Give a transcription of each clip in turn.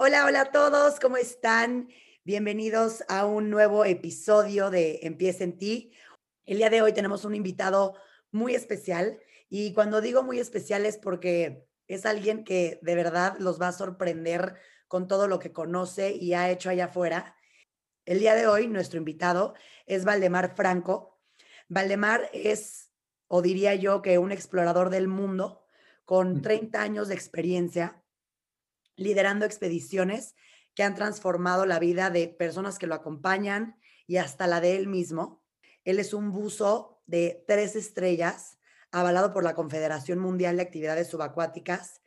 Hola, hola a todos, ¿cómo están? Bienvenidos a un nuevo episodio de Empieza en ti. El día de hoy tenemos un invitado muy especial y cuando digo muy especial es porque es alguien que de verdad los va a sorprender con todo lo que conoce y ha hecho allá afuera. El día de hoy nuestro invitado es Valdemar Franco. Valdemar es, o diría yo, que un explorador del mundo con 30 años de experiencia liderando expediciones que han transformado la vida de personas que lo acompañan y hasta la de él mismo. Él es un buzo de tres estrellas, avalado por la Confederación Mundial de Actividades Subacuáticas.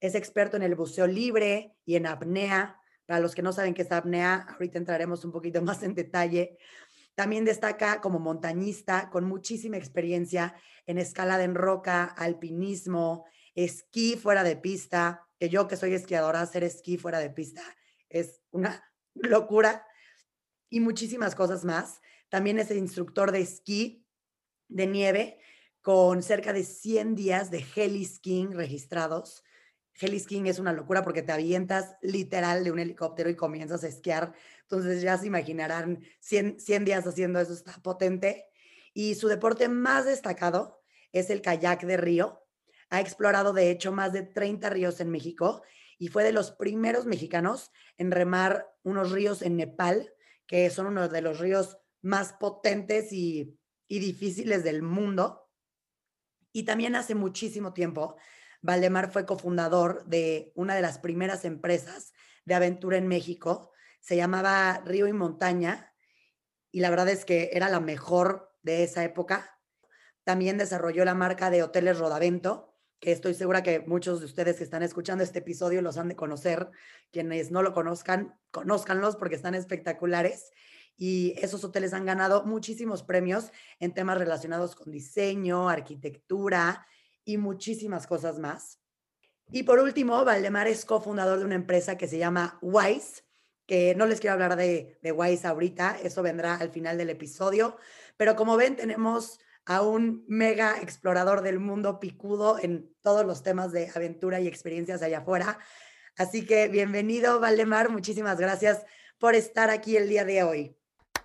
Es experto en el buceo libre y en apnea. Para los que no saben qué es apnea, ahorita entraremos un poquito más en detalle. También destaca como montañista con muchísima experiencia en escalada en roca, alpinismo, esquí fuera de pista, que yo que soy esquiadora, hacer esquí fuera de pista es una locura y muchísimas cosas más. También es el instructor de esquí de nieve con cerca de 100 días de heli skiing registrados. Heli skiing es una locura porque te avientas literal de un helicóptero y comienzas a esquiar. Entonces ya se imaginarán 100, 100 días haciendo eso, está potente. Y su deporte más destacado es el kayak de río, ha explorado, de hecho, más de 30 ríos en México y fue de los primeros mexicanos en remar unos ríos en Nepal, que son uno de los ríos más potentes y, difíciles del mundo. Y también hace muchísimo tiempo, Valdemar fue cofundador de una de las primeras empresas de aventura en México. Se llamaba Río y Montaña y la verdad es que era la mejor de esa época. También desarrolló la marca de Hoteles Rodavento, que estoy segura que muchos de ustedes que están escuchando este episodio los han de conocer. Quienes no lo conozcan, conózcanlos porque están espectaculares. Y esos hoteles han ganado muchísimos premios en temas relacionados con diseño, arquitectura y muchísimas cosas más. Y por último, Valdemar es cofundador de una empresa que se llama Wise, que no les quiero hablar de, de Wise ahorita, eso vendrá al final del episodio, pero como ven, tenemos a un mega explorador del mundo picudo en todos los temas de aventura y experiencias allá afuera. Así que bienvenido, Valdemar. Muchísimas gracias por estar aquí el día de hoy.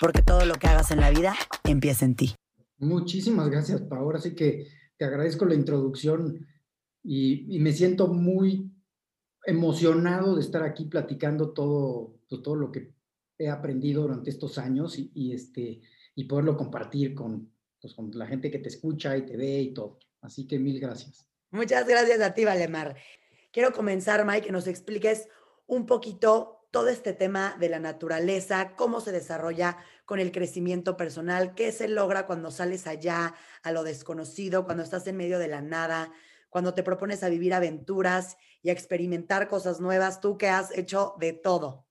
Porque todo lo que hagas en la vida empieza en ti. Muchísimas gracias, Paola. Así que te agradezco la introducción y, me siento muy emocionado de estar aquí platicando todo, pues, todo lo que he aprendido durante estos años y, este, y poderlo compartir con, pues, con la gente que te escucha y te ve y todo. Así que mil gracias. Muchas gracias a ti, Valemar. Quiero comenzar, Mike, que nos expliques un poquito todo este tema de la naturaleza, cómo se desarrolla con el crecimiento personal, qué se logra cuando sales allá a lo desconocido, cuando estás en medio de la nada, cuando te propones a vivir aventuras y a experimentar cosas nuevas, tú que has hecho de todo.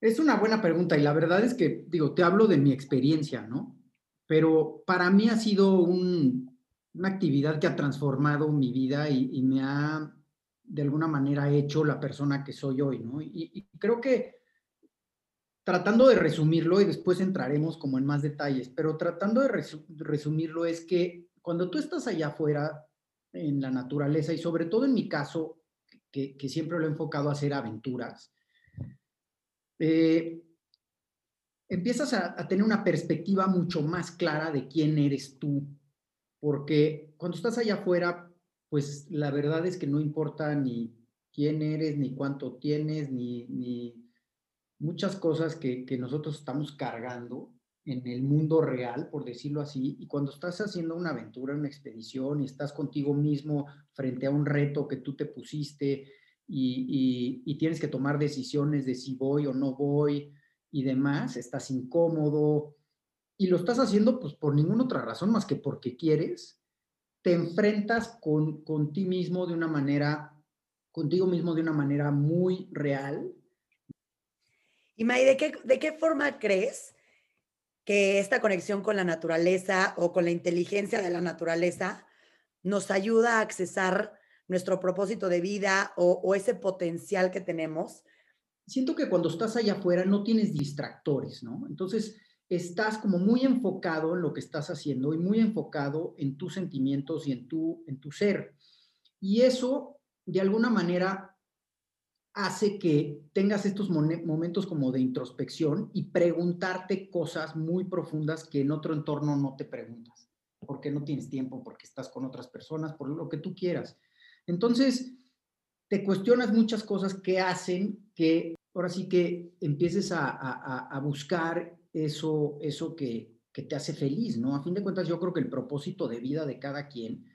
Es una buena pregunta y la verdad es que, digo, te hablo de mi experiencia, ¿no? Pero para mí ha sido una actividad que ha transformado mi vida y, me ha, de alguna manera, hecho la persona que soy hoy, ¿no? Y, creo que tratando de resumirlo, y después entraremos como en más detalles, pero tratando de resumirlo es que cuando tú estás allá afuera en la naturaleza y sobre todo en mi caso, que, siempre lo he enfocado a hacer aventuras, eh, empiezas a, tener una perspectiva mucho más clara de quién eres tú, porque cuando estás allá afuera, pues la verdad es que no importa ni quién eres, ni cuánto tienes, ni, muchas cosas que, que, nosotros estamos cargando en el mundo real, por decirlo así, y cuando estás haciendo una aventura, una expedición, y estás contigo mismo frente a un reto que tú te pusiste, y, tienes que tomar decisiones de si voy o no voy y demás, estás incómodo y lo estás haciendo pues por ninguna otra razón más que porque quieres, te enfrentas con, con ti mismo de una manera, contigo mismo de una manera muy real. Y May, ¿de qué, ¿de qué forma crees que esta conexión con la naturaleza o con la inteligencia de la naturaleza nos ayuda a accesar nuestro propósito de vida o, ese potencial que tenemos? Siento que cuando estás allá afuera no tienes distractores, ¿no? Entonces estás como muy enfocado en lo que estás haciendo y muy enfocado en tus sentimientos y en tu, en tu ser. Y eso, de alguna manera, hace que tengas estos momentos como de introspección y preguntarte cosas muy profundas que en otro entorno no te preguntas, porque no tienes tiempo, porque estás con otras personas, por lo que tú quieras. Entonces, te cuestionas muchas cosas que hacen que ahora sí que empieces a, buscar eso, eso que, que te hace feliz, ¿no? A fin de cuentas, yo creo que el propósito de vida de cada quien,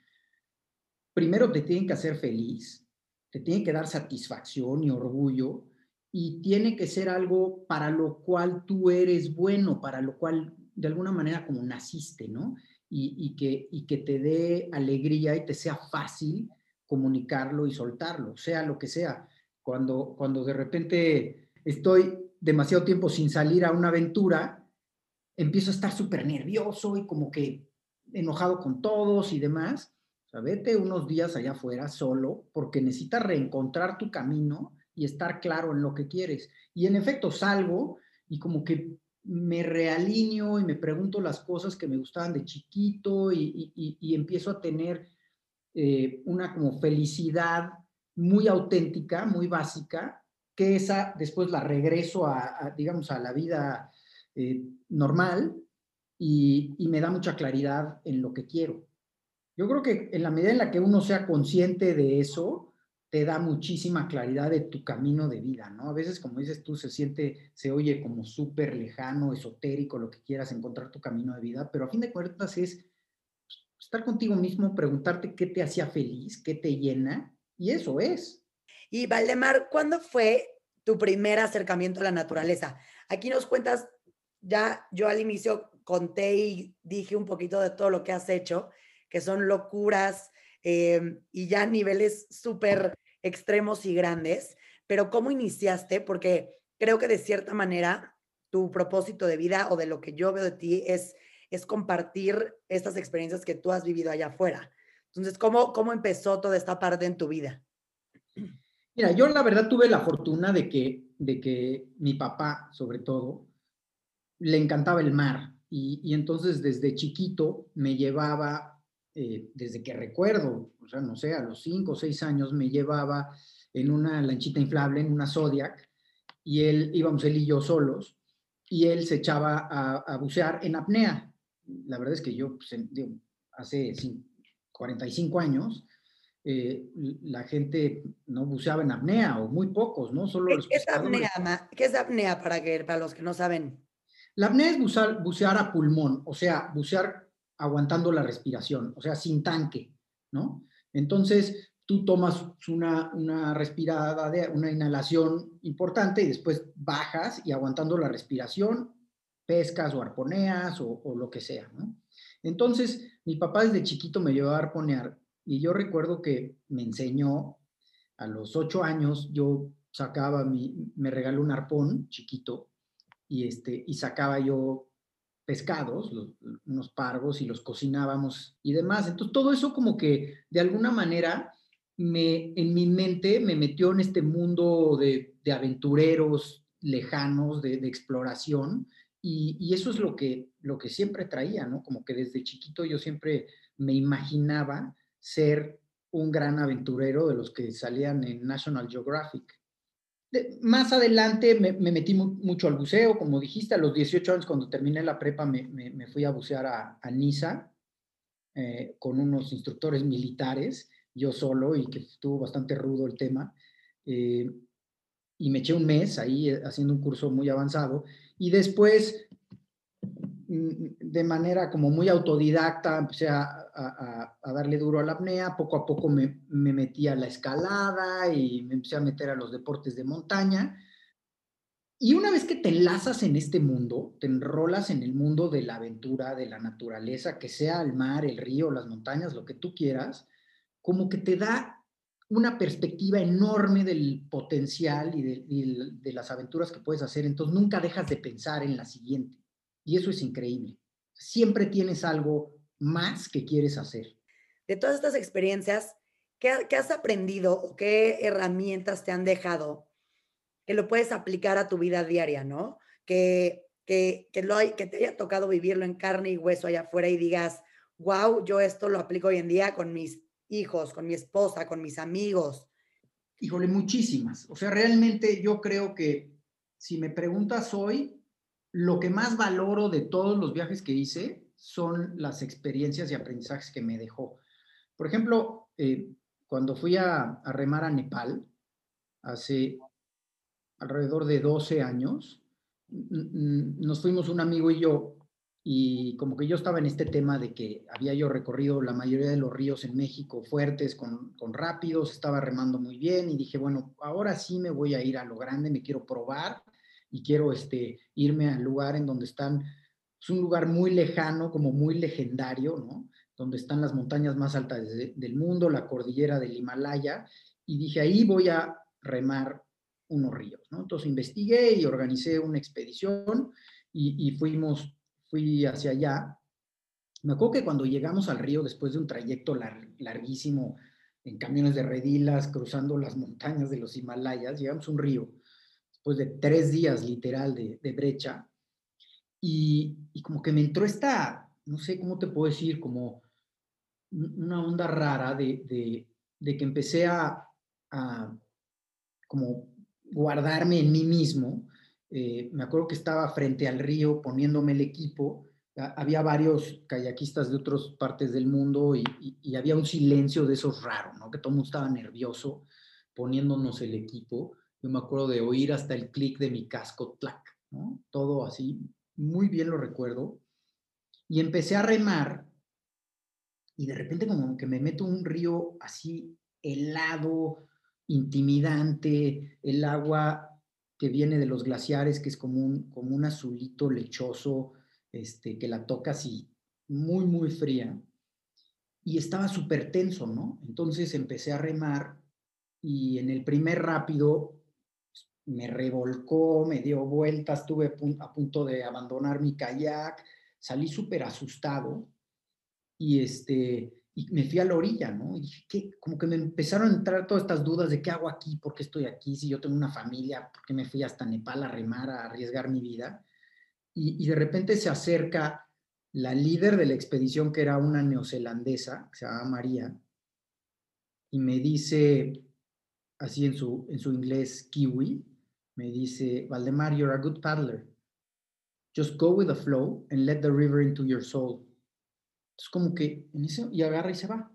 primero te tiene que hacer feliz, te tiene que dar satisfacción y orgullo y tiene que ser algo para lo cual tú eres bueno, para lo cual de alguna manera como naciste, ¿no? Y, que, y que te dé alegría y te sea fácil comunicarlo y soltarlo, sea lo que sea. Cuando, cuando de repente estoy demasiado tiempo sin salir a una aventura, empiezo a estar súper nervioso y como que enojado con todos y demás. O sea, vete unos días allá afuera solo porque necesitas reencontrar tu camino y estar claro en lo que quieres. Y en efecto salgo y como que me realineo y me pregunto las cosas que me gustaban de chiquito y, empiezo a tener eh, una como felicidad muy auténtica, muy básica, que esa después la regreso a, digamos, a la vida eh, normal y me da mucha claridad en lo que quiero. Yo creo que en la medida en la que uno sea consciente de eso, te da muchísima claridad de tu camino de vida, ¿no? A veces, como dices tú, se siente, se oye como súper lejano, esotérico, lo que quieras, encontrar tu camino de vida, pero a fin de cuentas es estar contigo mismo, preguntarte qué te hacía feliz, qué te llena, y eso es. Y Valdemar, ¿cuándo fue tu primer acercamiento a la naturaleza? Aquí nos cuentas, ya yo al inicio conté y dije un poquito de todo lo que has hecho, que son locuras em, y ya niveles súper extremos y grandes, pero ¿cómo iniciaste? Porque creo que de cierta manera tu propósito de vida o de lo que yo veo de ti es, es compartir estas experiencias que tú has vivido allá afuera. Entonces, ¿cómo, ¿cómo empezó toda esta parte en tu vida? Mira, yo la verdad tuve la fortuna de que, de que mi papá, sobre todo, le encantaba el mar y, entonces desde chiquito me llevaba eh, desde que recuerdo, o sea, no sé, a los cinco o seis años me llevaba en una lanchita inflable, en una Zodiac, y él, íbamos él y yo solos, y él se echaba a, bucear en apnea. La verdad es que yo, pues, hace 45 años, eh, la gente no buceaba en apnea, o muy pocos, ¿no? Solo ¿Qué, es apnea, ¿Qué es apnea para, que, para los que no saben? La apnea es bucear, bucear a pulmón, o sea, bucear aguantando la respiración, o sea, sin tanque, ¿no? Entonces, tú tomas una, una respirada, de, una inhalación importante y después bajas y aguantando la respiración, pescas o arponeas o, o lo que sea, ¿no? Entonces, mi papá desde chiquito me llevó a arponear y yo recuerdo que me enseñó a los ocho años, yo sacaba mi, me regaló un arpón chiquito y, este, y sacaba yo pescados, unos pargos y los cocinábamos y demás. Entonces, todo eso como que de alguna manera me, en mi mente me metió en este mundo de, aventureros lejanos, de, exploración, y, eso es lo que, lo que siempre traía, ¿no? Como que desde chiquito yo siempre me imaginaba ser un gran aventurero de los que salían en National Geographic más adelante me, metí mucho al buceo, como dijiste, a los 18 años cuando terminé la prepa me, fui a bucear a, Niza eh, con unos instructores militares, yo solo, y que estuvo bastante rudo el tema. Eh, y me eché un mes ahí eh, haciendo un curso muy avanzado. Y después Mm, de manera como muy autodidacta, empecé a, darle duro a la apnea, poco a poco me, metí a la escalada y me empecé a meter a los deportes de montaña. Y una vez que te enlazas en este mundo, te enrolas en el mundo de la aventura, de la naturaleza, que sea el mar, el río, las montañas, lo que tú quieras, como que te da una perspectiva enorme del potencial y de, de, las aventuras que puedes hacer, entonces nunca dejas de pensar en la siguiente. Y eso es increíble. Siempre tienes algo más que quieres hacer. De todas estas experiencias, ¿qué, qué has aprendido o qué herramientas te han dejado que lo puedes aplicar a tu vida diaria, ¿no? Que, que, que, lo hay, que te haya tocado vivirlo en carne y hueso allá afuera y digas, wow, yo esto lo aplico hoy en día con mis hijos, con mi esposa, con mis amigos? Híjole, muchísimas. O sea, realmente yo creo que si me preguntas hoy, lo que más valoro de todos los viajes que hice son las experiencias y aprendizajes que me dejó. Por ejemplo, eh, cuando fui a, a, remar a Nepal, hace alrededor de 12 años, nos fuimos un amigo y yo y como que yo estaba en este tema de que había yo recorrido la mayoría de los ríos en México fuertes, con, con, rápidos, estaba remando muy bien y dije, bueno, ahora sí me voy a ir a lo grande, me quiero probar y quiero este, irme al lugar en donde están, es un lugar muy lejano, como muy legendario, ¿no? Donde están las montañas más altas del mundo, la cordillera del Himalaya, y dije, ahí voy a remar unos ríos, ¿no? Entonces investigué y organicé una expedición y, y fuimos fui hacia allá, me acuerdo que cuando llegamos al río, después de un trayecto larguísimo en camiones de redilas, cruzando las montañas de los Himalayas, llegamos a un río, después de tres días literal de, brecha, y, como que me entró esta, no sé cómo te puedo decir, como una onda rara de, que empecé a, a, como guardarme en mí mismo eh, me acuerdo que estaba frente al río poniéndome el equipo, había varios kayakistas de otras partes del mundo y, había un silencio de esos raros, ¿no? Que todo el mundo estaba nervioso poniéndonos el equipo. Yo me acuerdo de oír hasta el clic de mi casco, tlac, ¿no? Todo así, muy bien lo recuerdo. Y empecé a remar y de repente como que me meto un río así helado, intimidante, el agua que viene de los glaciares, que es como un, como un azulito lechoso, este, que la toca así, muy, muy fría. Y estaba súper tenso, ¿no? Entonces empecé a remar y en el primer rápido me revolcó, me dio vueltas, estuve a punto de abandonar mi kayak, salí súper asustado y este y me fui a la orilla, ¿no? Y como que me empezaron a entrar todas estas dudas de qué hago aquí, por qué estoy aquí, si yo tengo una familia, por qué me fui hasta Nepal a remar, a arriesgar mi vida. Y, y de repente se acerca la líder de la expedición, que era una neozelandesa, que se llama María, y me dice, así en su, en su inglés kiwi, me dice, Valdemar, you're a good paddler. Just go with the flow and let the river into your soul. Entonces, como que en ese, y agarra y se va.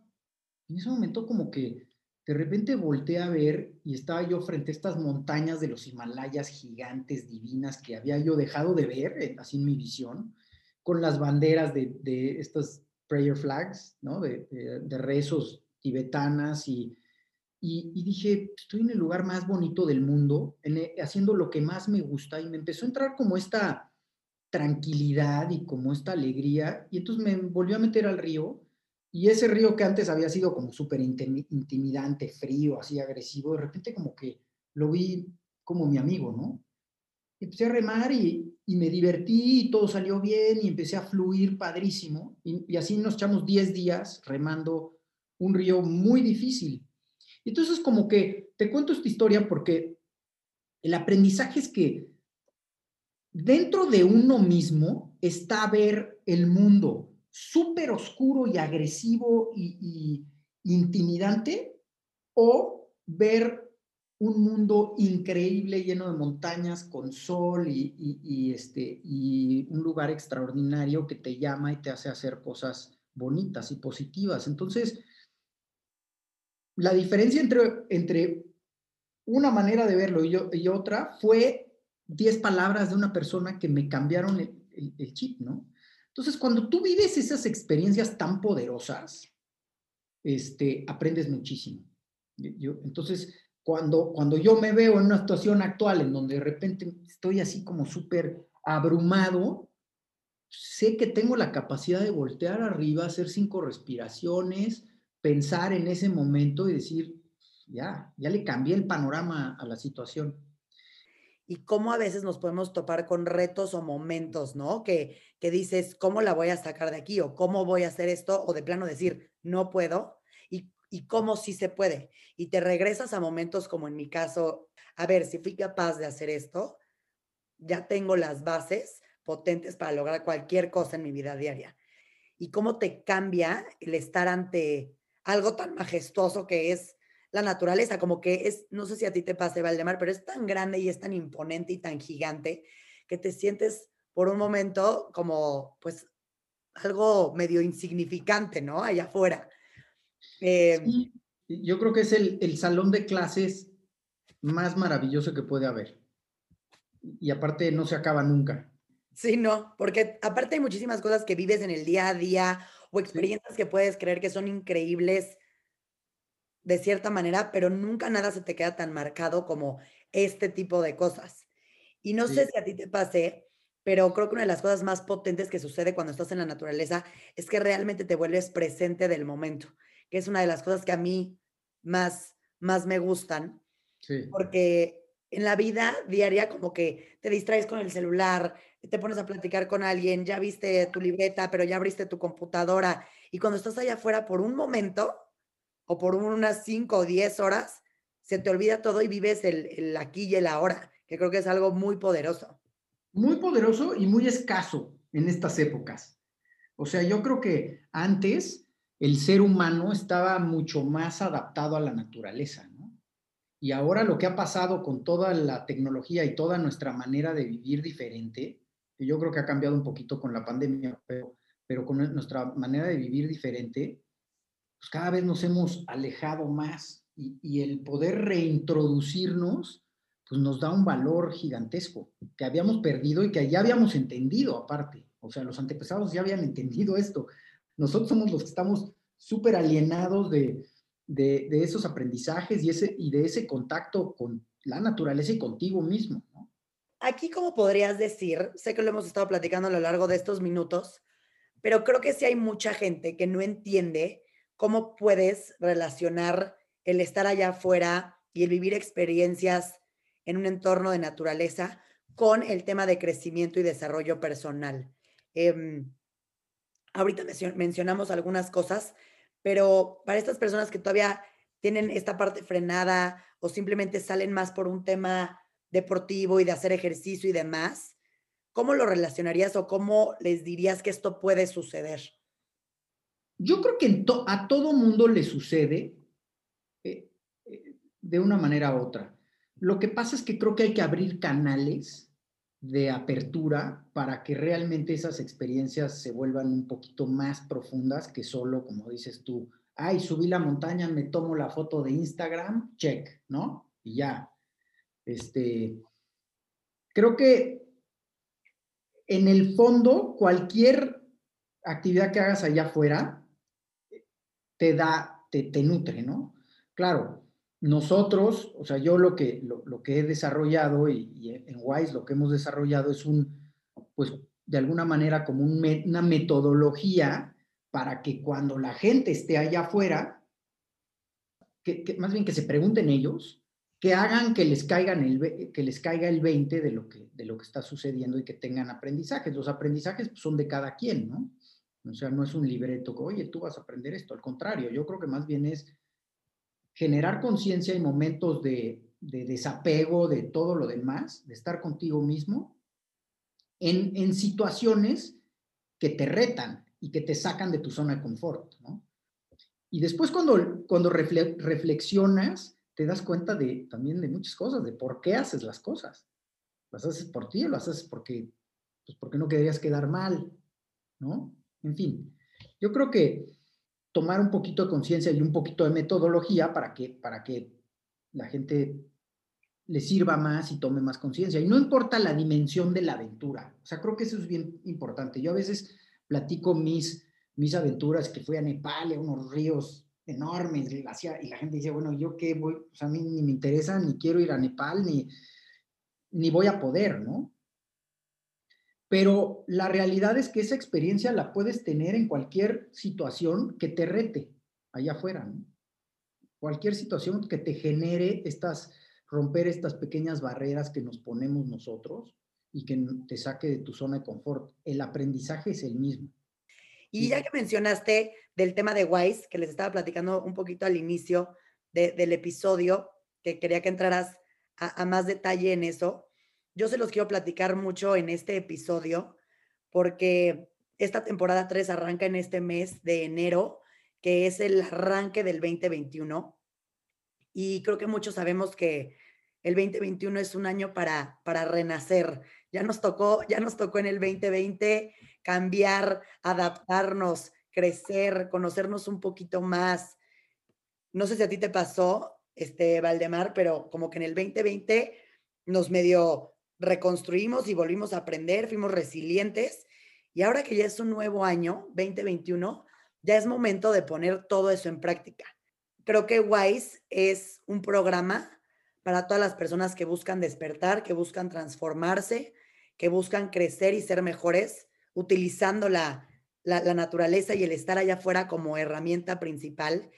En ese momento, como que de repente volteé a ver y estaba yo frente a estas montañas de los Himalayas gigantes, divinas, que había yo dejado de ver, así en mi visión, con las banderas de, de estas prayer flags, ¿no? De, de, rezos tibetanas y, y, y, dije, estoy en el lugar más bonito del mundo, en, haciendo lo que más me gusta y me empezó a entrar como esta tranquilidad y como esta alegría. Y entonces me volvió a meter al río y ese río que antes había sido como súper intimidante, frío, así agresivo, de repente como que lo vi como mi amigo, ¿no? Empecé a remar y, y me divertí y todo salió bien y empecé a fluir padrísimo. Y, y así nos echamos 10 días remando un río muy difícil. Entonces como que te cuento esta historia porque el aprendizaje es que dentro de uno mismo está ver el mundo súper oscuro y agresivo y, intimidante o ver un mundo increíble lleno de montañas con sol y, este, y un lugar extraordinario que te llama y te hace hacer cosas bonitas y positivas. Entonces, la diferencia entre, entre una manera de verlo y, y otra fue 10 palabras de una persona que me cambiaron el, chip, ¿no? Entonces, cuando tú vives esas experiencias tan poderosas, este, aprendes muchísimo. Yo, entonces, cuando, cuando yo me veo en una situación actual en donde de repente estoy así como súper abrumado, sé que tengo la capacidad de voltear arriba, hacer cinco respiraciones, pensar en ese momento y decir, ya, ya le cambié el panorama a la situación. Y cómo a veces nos podemos topar con retos o momentos, ¿no? Que, que dices, ¿cómo la voy a sacar de aquí? O ¿cómo voy a hacer esto? O de plano decir, no puedo. Y, y cómo sí se puede. Y te regresas a momentos como en mi caso, a ver, si fui capaz de hacer esto, ya tengo las bases potentes para lograr cualquier cosa en mi vida diaria. Y cómo te cambia el estar ante algo tan majestuoso que es la naturaleza, como que es, no sé si a ti te pase, Valdemar, pero es tan grande y es tan imponente y tan gigante que te sientes por un momento como, pues, algo medio insignificante, ¿no? Allá afuera. Eh, yo creo que es el, el salón de clases más maravilloso que puede haber. Y aparte no se acaba nunca. Sí, no, porque aparte hay muchísimas cosas que vives en el día a día o experiencias que puedes creer que son increíbles de cierta manera, pero nunca nada se te queda tan marcado como este tipo de cosas. Y no sé si a ti te pase, pero creo que una de las cosas más potentes que sucede cuando estás en la naturaleza es que realmente te vuelves presente del momento, que es una de las cosas que a mí más, más me gustan, sí. porque en la vida diaria como que te distraes con el celular, te pones a platicar con alguien, ya viste tu libreta, pero ya abriste tu computadora, y cuando estás allá afuera por un momento, o por unas 5 o 10 horas, se te olvida todo y vives el, aquí y el ahora, que creo que es algo muy poderoso. Muy poderoso y muy escaso en estas épocas. O sea, yo creo que antes el ser humano estaba mucho más adaptado a la naturaleza, ¿no? Y ahora lo que ha pasado con toda la tecnología y toda nuestra manera de vivir diferente, que yo creo que ha cambiado un poquito con la pandemia, pero, pero con nuestra manera de vivir diferente, pues cada vez nos hemos alejado más y, el poder reintroducirnos, pues nos da un valor gigantesco que habíamos perdido y que ya habíamos entendido aparte. O sea, los antepasados ya habían entendido esto. Nosotros somos los que estamos súper alienados de, de, esos aprendizajes y, ese, y de ese contacto con la naturaleza y contigo mismo. Aquí, como podrías decir, sé que lo hemos estado platicando a lo largo de estos minutos, pero creo que sí hay mucha gente que no entiende cómo puedes relacionar el estar allá afuera y el vivir experiencias en un entorno de naturaleza con el tema de crecimiento y desarrollo personal. Em, ahorita mencionamos algunas cosas, pero para estas personas que todavía tienen esta parte frenada o simplemente salen más por un tema deportivo y de hacer ejercicio y demás, ¿cómo lo relacionarías o cómo les dirías que esto puede suceder? Yo creo que a todo mundo le sucede eh, eh, de una manera u otra. Lo que pasa es que creo que hay que abrir canales de apertura para que realmente esas experiencias se vuelvan un poquito más profundas que solo, como dices tú, ay, subí la montaña, me tomo la foto de Instagram, check, ¿no? Y ya. Este, creo que en el fondo, cualquier actividad que hagas allá afuera, te da, te, te nutre, ¿no? Claro, nosotros, o sea, yo lo que, lo, que he desarrollado y, en WISE lo que hemos desarrollado es un, pues, de alguna manera como una metodología para que cuando la gente esté allá afuera, que, más bien que se pregunten ellos, que hagan que les, el, que les caiga el 20 de lo, que, de lo que está sucediendo y que tengan aprendizajes. Los aprendizajes pues, son de cada quien, ¿no? O sea, no es un libreto que, oye, tú vas a aprender esto. Al contrario, yo creo que más bien es generar conciencia y momentos de, desapego de todo lo demás, de estar contigo mismo, en, situaciones que te retan y que te sacan de tu zona de confort, ¿no? Y después cuando, cuando reflexionas, te das cuenta de, también de muchas cosas, de por qué haces las cosas. Las haces por ti o las haces porque, pues porque no querías quedar mal, ¿no? En fin, yo creo que tomar un poquito de conciencia y un poquito de metodología para que, para que la gente le sirva más y tome más conciencia. Y no importa la dimensión de la aventura. O sea, creo que eso es bien importante. Yo a veces platico mis, mis aventuras que fui a Nepal, a unos ríos enormes, y la gente dice, bueno, ¿yo qué voy? O sea, a mí ni me interesa, ni quiero ir a Nepal, ni, ni voy a poder, ¿no? Pero la realidad es que esa experiencia la puedes tener en cualquier situación que te rete allá afuera. cualquier situación que te genere estas, romper estas pequeñas barreras que nos ponemos nosotros y que te saque de tu zona de confort. El aprendizaje es el mismo. Y ya que mencionaste del tema de Wise, que les estaba platicando un poquito al inicio del episodio, que quería que entraras a, más detalle en eso, yo se los quiero platicar mucho en este episodio, porque esta temporada 3 arranca en este mes de enero, que es el arranque del 2021. Y creo que muchos sabemos que el 2021 es un año para, para renacer. Ya nos tocó, ya nos tocó en el 2020 cambiar, adaptarnos, crecer, conocernos un poquito más. No sé si a ti te pasó, este Valdemar, pero como que en el 2020 nos medio reconstruimos y volvimos a aprender, fuimos resilientes y ahora que ya es un nuevo año, 2021, ya es momento de poner todo eso en práctica. Creo que WISE es un programa para todas las personas que buscan despertar, que buscan transformarse, que buscan crecer y ser mejores, utilizando la, la, naturaleza y el estar allá afuera como herramienta principal.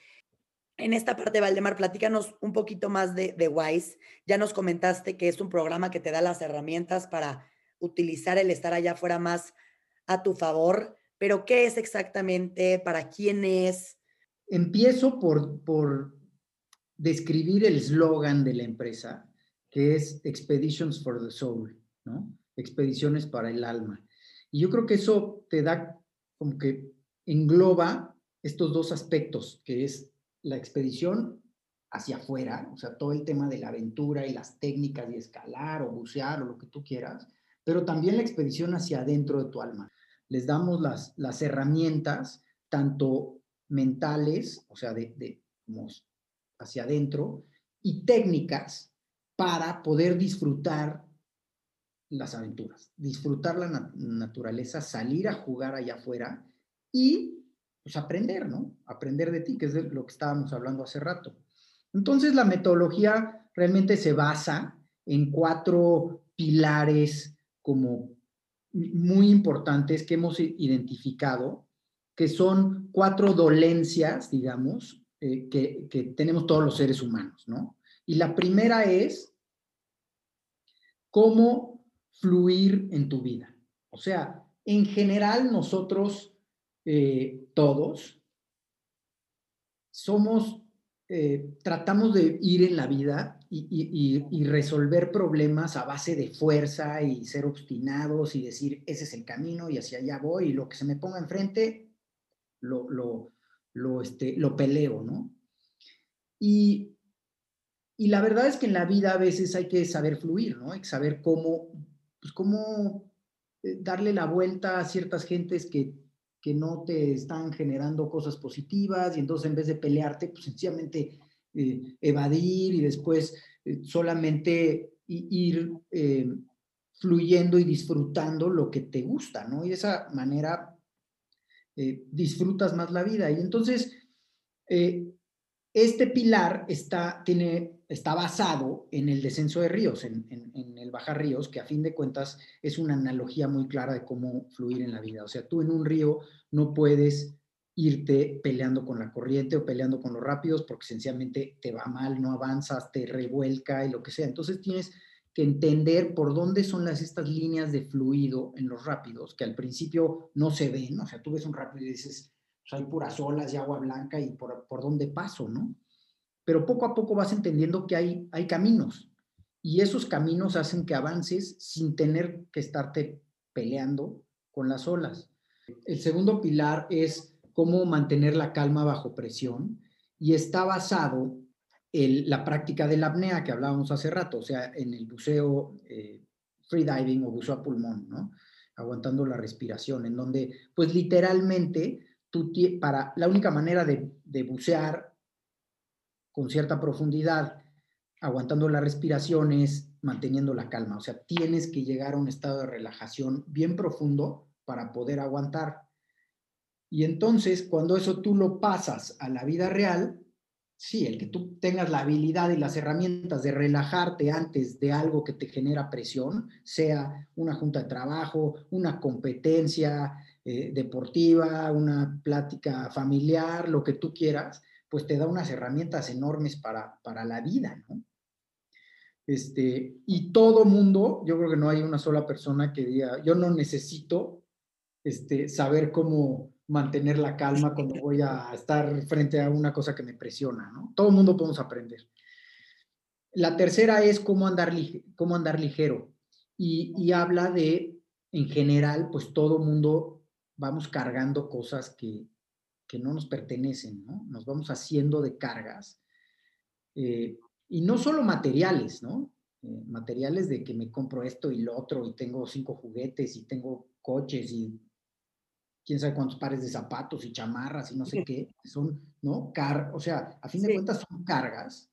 En esta parte, Valdemar, platícanos un poquito más de, de WISE. Ya nos comentaste que es un programa que te da las herramientas para utilizar el estar allá afuera más a tu favor, pero ¿qué es exactamente? ¿Para quién es? Empiezo por, por describir el eslogan de la empresa, que es Expeditions for the Soul, ¿no? Expediciones para el alma. Y yo creo que eso te da como que engloba estos dos aspectos, que es la expedición hacia afuera, o sea, todo el tema de la aventura y las técnicas de escalar o bucear o lo que tú quieras, pero también la expedición hacia adentro de tu alma. Les damos las, las herramientas, tanto mentales, o sea, de, de hacia adentro, y técnicas para poder disfrutar las aventuras, disfrutar la naturaleza, salir a jugar allá afuera y pues aprender, ¿no? Aprender de ti, que es de lo que estábamos hablando hace rato. Entonces la metodología realmente se basa en cuatro pilares como muy importantes que hemos identificado, que son cuatro dolencias, digamos, eh, que, que tenemos todos los seres humanos, ¿no? Y la primera es cómo fluir en tu vida. O sea, en general nosotros eh, todos somos, eh, tratamos de ir en la vida y, resolver problemas a base de fuerza y ser obstinados y decir, ese es el camino y hacia allá voy y lo que se me ponga enfrente, lo, lo, lo, este, lo peleo, ¿no? Y, y la verdad es que en la vida a veces hay que saber fluir, ¿no? Hay que saber cómo, pues cómo eh, darle la vuelta a ciertas gentes que, que no te están generando cosas positivas y entonces en vez de pelearte, pues sencillamente eh, evadir y después eh, solamente ir fluyendo y disfrutando lo que te gusta, ¿no? Y de esa manera disfrutas más la vida. Y entonces, este pilar está, tiene, está basado en el descenso de ríos, en, el bajar ríos, que a fin de cuentas es una analogía muy clara de cómo fluir en la vida. O sea, tú en un río no puedes irte peleando con la corriente o peleando con los rápidos porque sencillamente te va mal, no avanzas, te revuelca y lo que sea. Entonces tienes que entender por dónde son las, estas líneas de fluido en los rápidos, que al principio no se ven, o sea, tú ves un rápido y dices, hay puras olas y agua blanca y por, por dónde paso, ¿no? Pero poco a poco vas entendiendo que hay, hay caminos y esos caminos hacen que avances sin tener que estarte peleando con las olas. El segundo pilar es cómo mantener la calma bajo presión y está basado en la práctica de la apnea que hablábamos hace rato, o sea, en el buceo eh, freediving o buceo a pulmón, ¿no? Aguantando la respiración, en donde, pues literalmente, para la única manera de, de bucear con cierta profundidad, aguantando la respiración es manteniendo la calma, o sea, tienes que llegar a un estado de relajación bien profundo para poder aguantar. Y entonces, cuando eso tú lo pasas a la vida real, sí, el que tú tengas la habilidad y las herramientas de relajarte antes de algo que te genera presión, sea una junta de trabajo, una competencia eh, deportiva, una plática familiar, lo que tú quieras, pues te da unas herramientas enormes para, para la vida. Este, y todo mundo, yo creo que no hay una sola persona que diga, yo no necesito este, saber cómo mantener la calma cuando voy a estar frente a una cosa que me presiona, ¿no? Todo mundo podemos aprender. La tercera es cómo andar, cómo andar ligero y, y habla de, en general, pues todo mundo vamos cargando cosas que, que no nos pertenecen, ¿no? Nos vamos haciendo de cargas. Eh, y no solo materiales, ¿no? Eh, materiales de que me compro esto y lo otro y tengo cinco juguetes y tengo coches y quién sabe cuántos pares de zapatos y chamarras y no sé qué, son, ¿no? Car o sea, a fin de cuentas son cargas.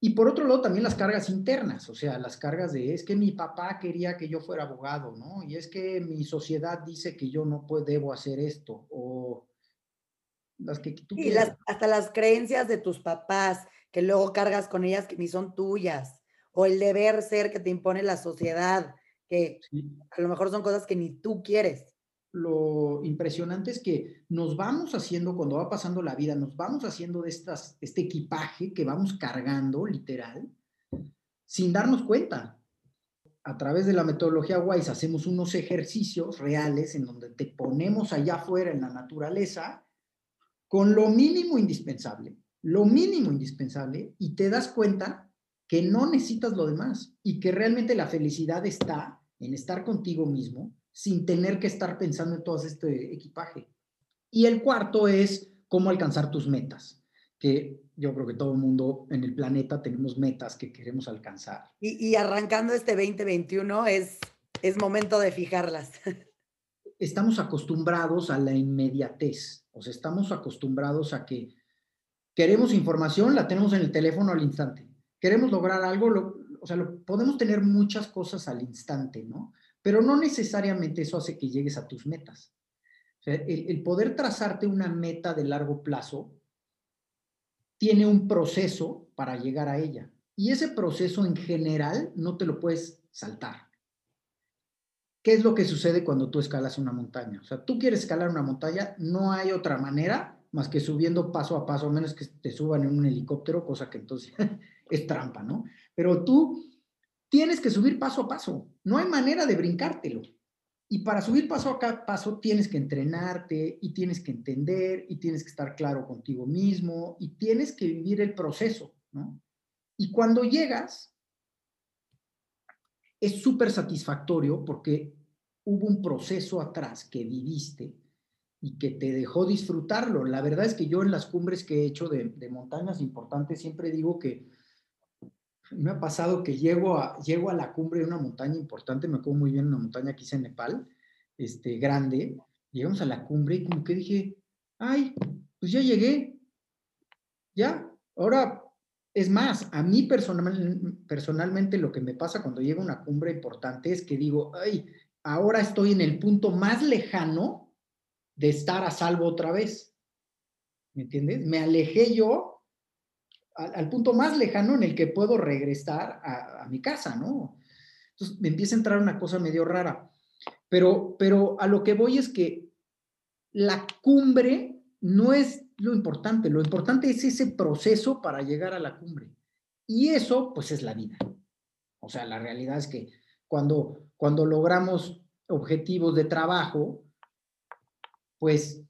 Y por otro lado también las cargas internas, o sea, las cargas de es que mi papá quería que yo fuera abogado, ¿no? Y es que mi sociedad dice que yo no puedo, debo hacer esto, o las que tú Y las, hasta las creencias de tus papás, que luego cargas con ellas que ni son tuyas, o el deber ser que te impone la sociedad, que a lo mejor son cosas que ni tú quieres. Lo impresionante es que nos vamos haciendo, cuando va pasando la vida, nos vamos haciendo de estas, este equipaje que vamos cargando, literal, sin darnos cuenta. A través de la metodología WISE hacemos unos ejercicios reales en donde te ponemos allá afuera en la naturaleza con lo mínimo indispensable lo mínimo indispensable y te das cuenta que no necesitas lo demás y que realmente la felicidad está en estar contigo mismo sin tener que estar pensando en todo este equipaje. Y el cuarto es cómo alcanzar tus metas, que yo creo que todo el mundo en el planeta tenemos metas que queremos alcanzar. Y, arrancando este 2021 es, es momento de fijarlas. Estamos acostumbrados a la inmediatez, o sea, estamos acostumbrados a que Queremos información, la tenemos en el teléfono al instante. Queremos lograr algo, o sea, podemos tener muchas cosas al instante, ¿no? Pero no necesariamente eso hace que llegues a tus metas. el, poder trazarte una meta de largo plazo tiene un proceso para llegar a ella. Y ese proceso en general no te lo puedes saltar. ¿Qué es lo que sucede cuando tú escalas una montaña? O sea, tú quieres escalar una montaña, no hay otra manera más que subiendo paso a paso, a menos que te suban en un helicóptero, cosa que entonces es trampa, ¿no? Pero tú tienes que subir paso a paso, no hay manera de brincártelo. Y para subir paso a paso tienes que entrenarte y tienes que entender y tienes que estar claro contigo mismo y tienes que vivir el proceso, ¿no? Y cuando llegas, es súper satisfactorio porque hubo un proceso atrás que viviste y que te dejó disfrutarlo. La verdad es que yo en las cumbres que he hecho de, montañas importantes siempre digo que me ha pasado que llego a, llego a la cumbre de una montaña importante, me acuerdo muy bien una montaña que hice en Nepal, este, grande, llegamos a la cumbre y como que dije, ay, pues ya llegué, ya, ahora es más, a mí personal, personalmente lo que me pasa cuando llego a una cumbre importante es que digo, ay, ahora estoy en el punto más lejano de estar a salvo otra vez. ¿Me entiendes? Me alejé yo al, punto más lejano en el que puedo regresar a, mi casa, ¿no? Entonces me empieza a entrar una cosa medio rara. Pero, pero a lo que voy es que la cumbre no es lo importante, lo importante es ese proceso para llegar a la cumbre. Y eso, pues, es la vida. O sea, la realidad es que cuando, cuando logramos objetivos de trabajo, pues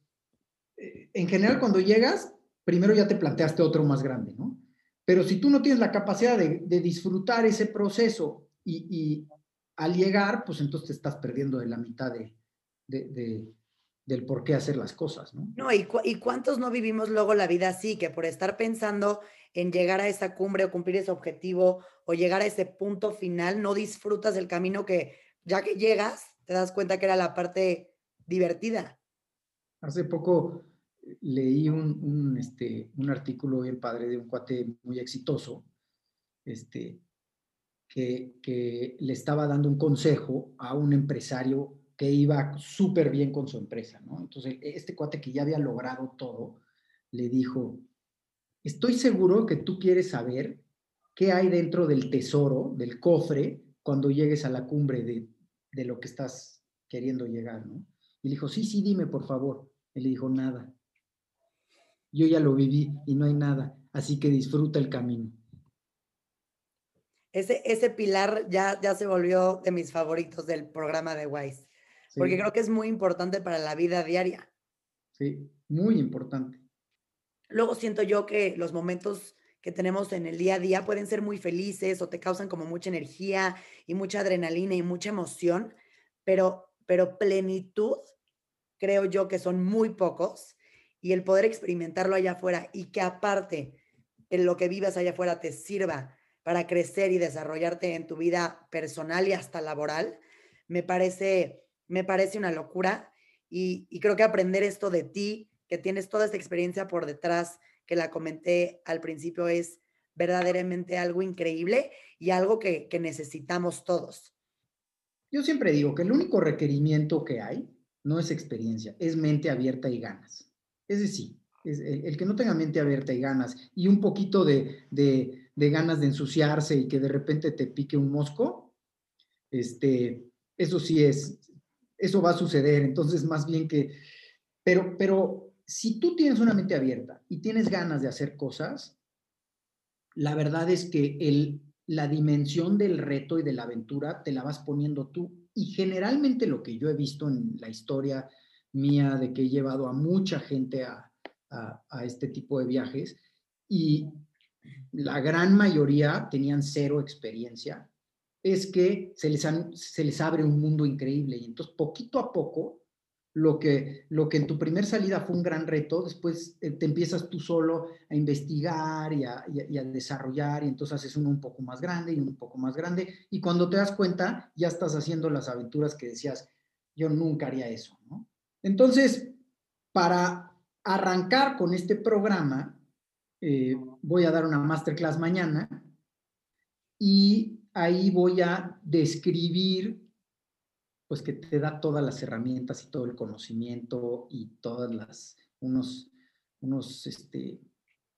eh, en general cuando llegas, primero ya te planteaste otro más grande, ¿no? Pero si tú no tienes la capacidad de, disfrutar ese proceso y, al llegar, pues entonces te estás perdiendo de la mitad de, del por qué hacer las cosas, ¿no? No, y, y cuántos no vivimos luego la vida así, que por estar pensando en llegar a esa cumbre o cumplir ese objetivo o llegar a ese punto final, no disfrutas el camino que ya que llegas, te das cuenta que era la parte divertida. Hace poco leí un, este, un artículo bien padre de un cuate muy exitoso, este, que, que le estaba dando un consejo a un empresario que iba súper bien con su empresa, ¿no? Entonces, este cuate que ya había logrado todo, le dijo, estoy seguro que tú quieres saber qué hay dentro del tesoro, del cofre, cuando llegues a la cumbre de, de lo que estás queriendo llegar, ¿no? Y le dijo, sí, sí, dime, por favor. Él le dijo, nada. Yo ya lo viví y no hay nada, así que disfruta el camino. Ese, ese pilar ya, ya se volvió de mis favoritos del programa de Wise, porque creo que es muy importante para la vida diaria. Sí, muy importante. Luego siento yo que los momentos que tenemos en el día a día pueden ser muy felices o te causan como mucha energía y mucha adrenalina y mucha emoción, pero, pero plenitud creo yo que son muy pocos y el poder experimentarlo allá afuera y que aparte en lo que vivas allá afuera te sirva para crecer y desarrollarte en tu vida personal y hasta laboral, me parece, me parece una locura y, creo que aprender esto de ti, que tienes toda esta experiencia por detrás, que la comenté al principio, es verdaderamente algo increíble y algo que, necesitamos todos. Yo siempre digo que el único requerimiento que hay no es experiencia, es mente abierta y ganas. Es decir, es el, que no tenga mente abierta y ganas y un poquito de, de, ganas de ensuciarse y que de repente te pique un mosco, este, eso sí es, eso va a suceder. Entonces, más bien que, pero, pero si tú tienes una mente abierta y tienes ganas de hacer cosas, la verdad es que el, la dimensión del reto y de la aventura te la vas poniendo tú. Y generalmente lo que yo he visto en la historia mía de que he llevado a mucha gente a, este tipo de viajes y la gran mayoría tenían cero experiencia, es que se les, se les abre un mundo increíble y entonces poquito a poco lo que, lo que en tu primer salida fue un gran reto, después eh, te empiezas tú solo a investigar y a, desarrollar y entonces haces uno un poco más grande y un poco más grande y cuando te das cuenta ya estás haciendo las aventuras que decías, yo nunca haría eso, Entonces, para arrancar con este programa, eh, voy a dar una masterclass mañana y ahí voy a describir pues que te da todas las herramientas y todo el conocimiento y todas las, unos, unos, este,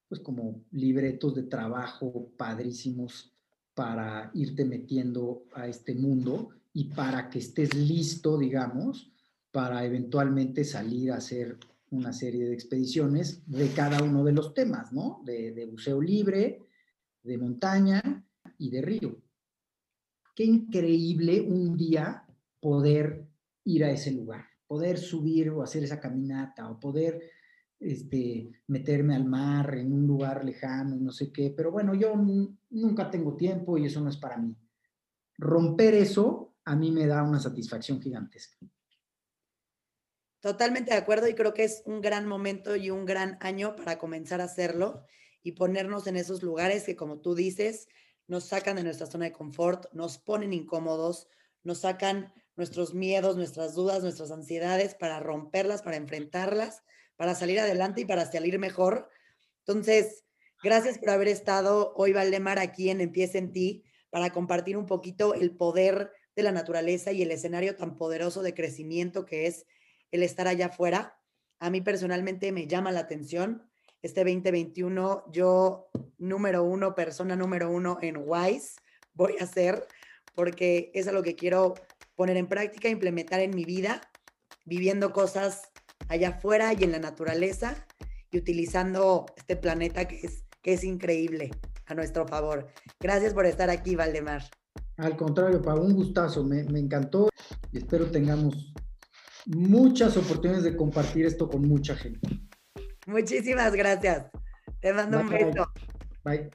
pues como libretos de trabajo padrísimos para irte metiendo a este mundo y para que estés listo, digamos, para eventualmente salir a hacer una serie de expediciones de cada uno de los temas, ¿no? De, buceo libre, de montaña y de río. Qué increíble un día poder ir a ese lugar, poder subir o hacer esa caminata o poder este, meterme al mar en un lugar lejano no sé qué, pero bueno, yo nunca tengo tiempo y eso no es para mí. Romper eso a mí me da una satisfacción gigantesca. Totalmente de acuerdo y creo que es un gran momento y un gran año para comenzar a hacerlo y ponernos en esos lugares que, como tú dices, nos sacan de nuestra zona de confort, nos ponen incómodos, nos sacan nuestros miedos, nuestras dudas, nuestras ansiedades, para romperlas, para enfrentarlas, para salir adelante y para salir mejor. Entonces, gracias por haber estado hoy, Valdemar, aquí en Empieza en ti, para compartir un poquito el poder de la naturaleza y el escenario tan poderoso de crecimiento que es el estar allá afuera. A mí personalmente me llama la atención. Este 2021, yo número uno, persona número uno en WISE, voy a ser, porque es a lo que quiero poner en práctica, implementar en mi vida, viviendo cosas allá afuera y en la naturaleza y utilizando este planeta que es, que es increíble a nuestro favor. Gracias por estar aquí, Valdemar. Al contrario, para un gustazo, me, me encantó y espero tengamos muchas oportunidades de compartir esto con mucha gente. Muchísimas gracias. Te mando un beso. Bye.